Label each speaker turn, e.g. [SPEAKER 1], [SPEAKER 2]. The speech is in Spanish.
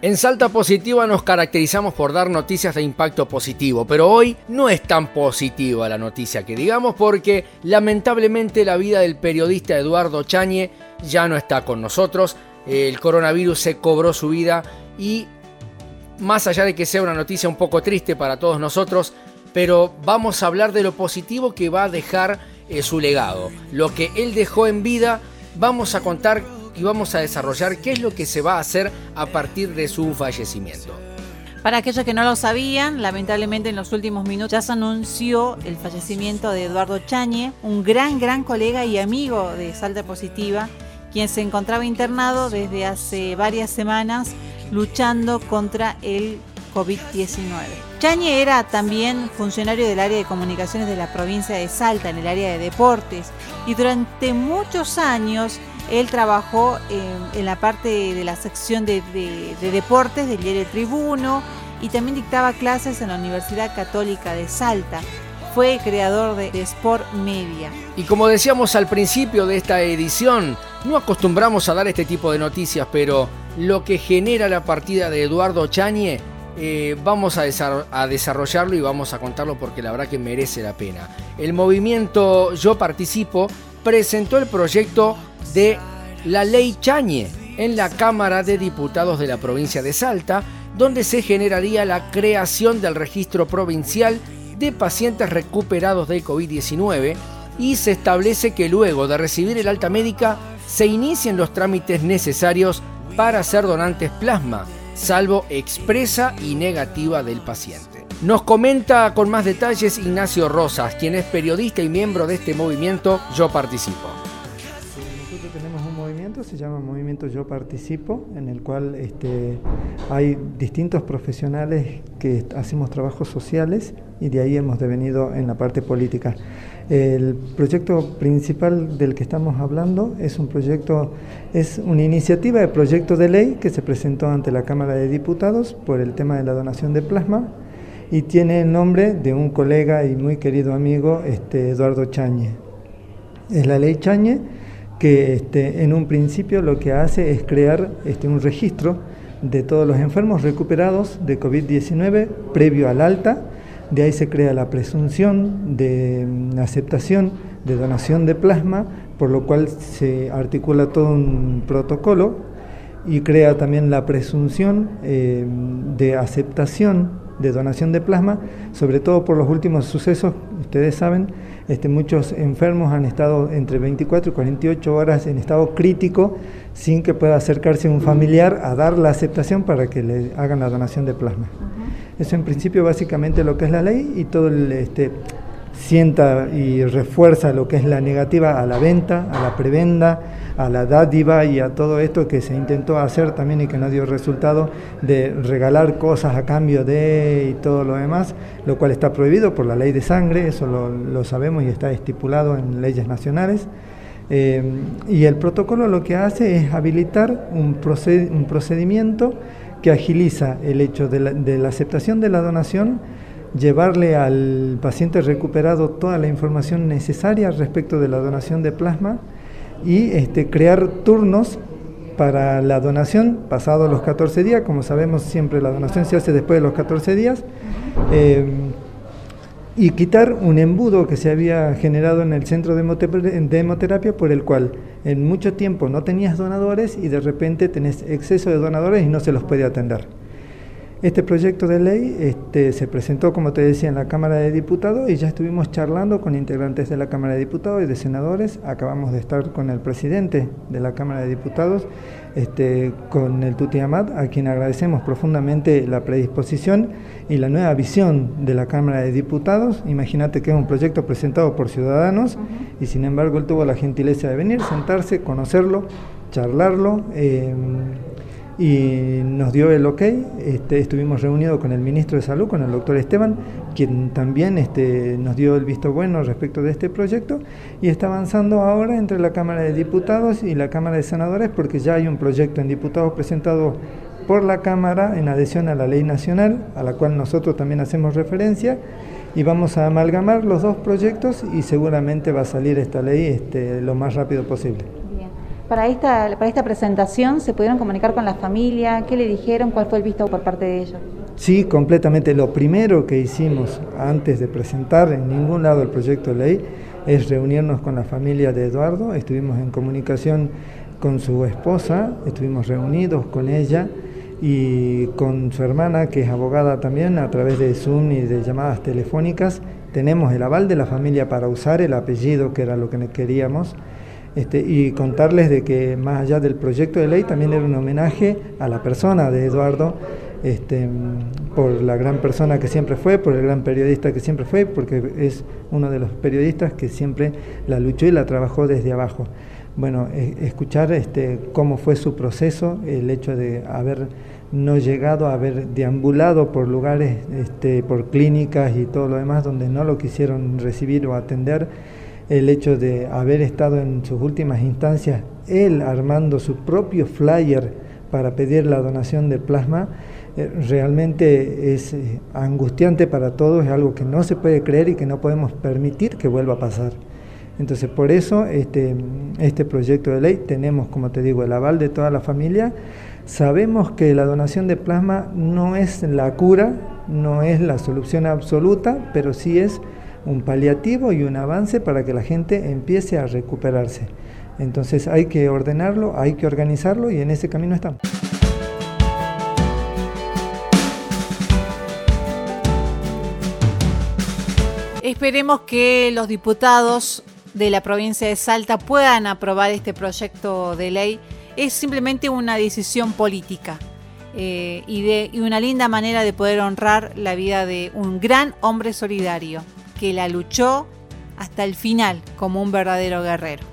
[SPEAKER 1] En Salta Positiva nos caracterizamos por dar noticias de impacto positivo, pero hoy no es tan positiva la noticia que digamos porque lamentablemente la vida del periodista Eduardo Chañe ya no está con nosotros, el coronavirus se cobró su vida y más allá de que sea una noticia un poco triste para todos nosotros, pero vamos a hablar de lo positivo que va a dejar eh, su legado. Lo que él dejó en vida, vamos a contar y vamos a desarrollar qué es lo que se va a hacer a partir de su fallecimiento.
[SPEAKER 2] Para aquellos que no lo sabían, lamentablemente en los últimos minutos ya se anunció el fallecimiento de Eduardo Chañe, un gran, gran colega y amigo de Salta Positiva, quien se encontraba internado desde hace varias semanas luchando contra el COVID-19. Chañe era también funcionario del área de comunicaciones de la provincia de Salta, en el área de deportes, y durante muchos años él trabajó en, la parte de la sección de, deportes del diario Tribuno y también dictaba clases en la Universidad Católica de Salta. Fue creador de, de Sport Media.
[SPEAKER 1] Y como decíamos al principio de esta edición, no acostumbramos a dar este tipo de noticias, pero lo que genera la partida de Eduardo Chañe, eh, vamos a, a, desarrollarlo y vamos a contarlo porque la verdad que merece la pena. El movimiento Yo Participo presentó el proyecto de la Ley Chañe en la Cámara de Diputados de la provincia de Salta, donde se generaría la creación del registro provincial de pacientes recuperados de COVID-19 y se establece que luego de recibir el alta médica se inicien los trámites necesarios para ser donantes plasma, salvo expresa y negativa del paciente. Nos comenta con más detalles Ignacio Rosas, quien es periodista y miembro de este movimiento Yo Participo.
[SPEAKER 3] Nosotros tenemos un movimiento, se llama Movimiento Yo Participo, en el cual este, hay distintos profesionales que hacemos trabajos sociales y de ahí hemos devenido en la parte política. El proyecto principal del que estamos hablando es un proyecto, es una iniciativa de proyecto de ley que se presentó ante la Cámara de Diputados por el tema de la donación de plasma y tiene el nombre de un colega y muy querido amigo, este, Eduardo Chañe. Es la ley Chañe que este, en un principio lo que hace es crear este, un registro de todos los enfermos recuperados de COVID-19 previo al alta de ahí se crea la presunción de mm, aceptación de donación de plasma, por lo cual se articula todo un protocolo y crea también la presunción eh, de aceptación de donación de plasma, sobre todo por los últimos sucesos, ustedes saben, este, muchos enfermos han estado entre 24 y 48 horas en estado crítico sin que pueda acercarse un familiar a dar la aceptación para que le hagan la donación de plasma. Eso en principio básicamente lo que es la ley y todo el, este, sienta y refuerza lo que es la negativa a la venta, a la prebenda, a la dádiva y a todo esto que se intentó hacer también y que no dio resultado de regalar cosas a cambio de y todo lo demás, lo cual está prohibido por la ley de sangre, eso lo, sabemos y está estipulado en leyes nacionales. Eh, y el protocolo lo que hace es habilitar un, un procedimiento que agiliza el hecho de la, aceptación de la donación, llevarle al paciente recuperado toda la información necesaria respecto de la donación de plasma y este, crear turnos para la donación pasados los 14 días, como sabemos siempre la donación se hace después de los 14 días. Eh, y quitar un embudo que se había generado en el centro de hemoterapia por el cual en mucho tiempo no tenías donadores y de repente tenés exceso de donadores y no se los puede atender. Este proyecto de ley este, se presentó, como te decía, en la Cámara de Diputados y ya estuvimos charlando con integrantes de la Cámara de Diputados y de senadores. Acabamos de estar con el presidente de la Cámara de Diputados, este, con el Tuti Amat, a quien agradecemos profundamente la predisposición y la nueva visión de la Cámara de Diputados. Imagínate que es un proyecto presentado por ciudadanos y sin embargo él tuvo la gentileza de venir, sentarse, conocerlo, charlarlo. Eh, y nos dio el ok. Este, estuvimos reunidos con el ministro de Salud, con el doctor Esteban, quien también este, nos dio el visto bueno respecto de este proyecto y está avanzando ahora entre la Cámara de Diputados y la Cámara de Senadores porque ya hay un proyecto en diputados presentado por la Cámara en adhesión a la ley nacional, a la cual nosotros también hacemos referencia y vamos a amalgamar los dos proyectos y seguramente va a salir esta ley este, lo más rápido posible.
[SPEAKER 2] Para esta, para esta presentación, ¿se pudieron comunicar con la familia? ¿Qué le dijeron? ¿Cuál fue el visto por parte de ellos?
[SPEAKER 3] Sí, completamente. Lo primero que hicimos antes de presentar en ningún lado el proyecto de ley es reunirnos con la familia de Eduardo. Estuvimos en comunicación con su esposa, estuvimos reunidos con ella y con su hermana, que es abogada también, a través de Zoom y de llamadas telefónicas. Tenemos el aval de la familia para usar el apellido, que era lo que queríamos. Este, y contarles de que más allá del proyecto de ley también era un homenaje a la persona de Eduardo, este, por la gran persona que siempre fue, por el gran periodista que siempre fue, porque es uno de los periodistas que siempre la luchó y la trabajó desde abajo. Bueno, e, escuchar este, cómo fue su proceso, el hecho de haber no llegado haber deambulado por lugares, este, por clínicas y todo lo demás donde no lo quisieron recibir o atender, el hecho de haber estado en sus últimas instancias, él armando su propio flyer para pedir la donación de plasma, eh, realmente es eh, angustiante para todos, es algo que no se puede creer y que no podemos permitir que vuelva a pasar. Entonces, por eso este, este proyecto de ley tenemos, como te digo, el aval de toda la familia. Sabemos que la donación de plasma no es la cura, no es la solución absoluta, pero sí es un paliativo y un avance para que la gente empiece a recuperarse. Entonces hay que ordenarlo, hay que organizarlo y en ese camino estamos.
[SPEAKER 2] Esperemos que los diputados de la provincia de Salta puedan aprobar este proyecto de ley. Es simplemente una decisión política eh, y, una linda manera de poder honrar la vida de un gran hombre solidario que la luchó hasta el final como un verdadero guerrero.